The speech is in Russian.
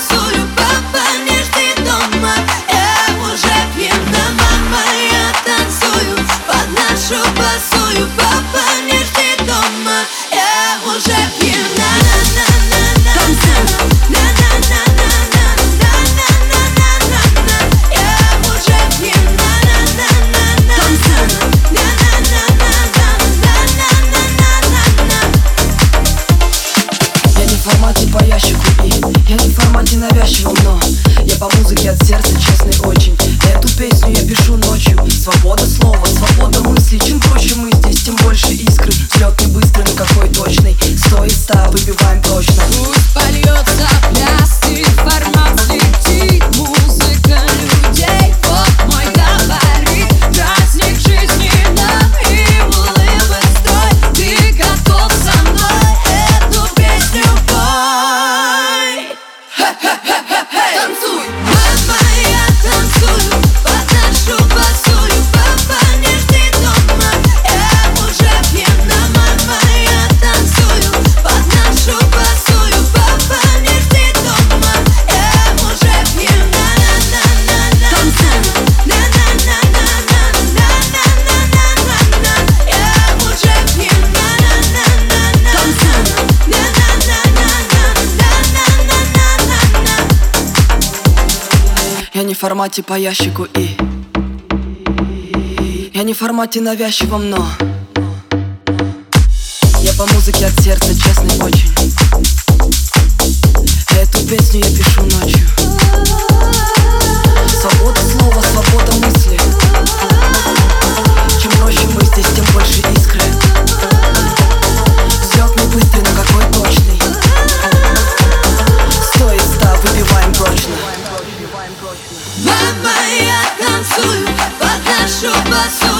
수요 Манти навязчиво, но я по музыке от сердца честный очень. Эту песню я пишу ночью. Свобода слова, свобода мысли Чем проще мы здесь, тем Я не в формате по ящику и. Я не в формате навязчивом, но. Я по музыке от сердца, честный очень. Эту песню я пишу ночью Мама, я танцую под нашу басу.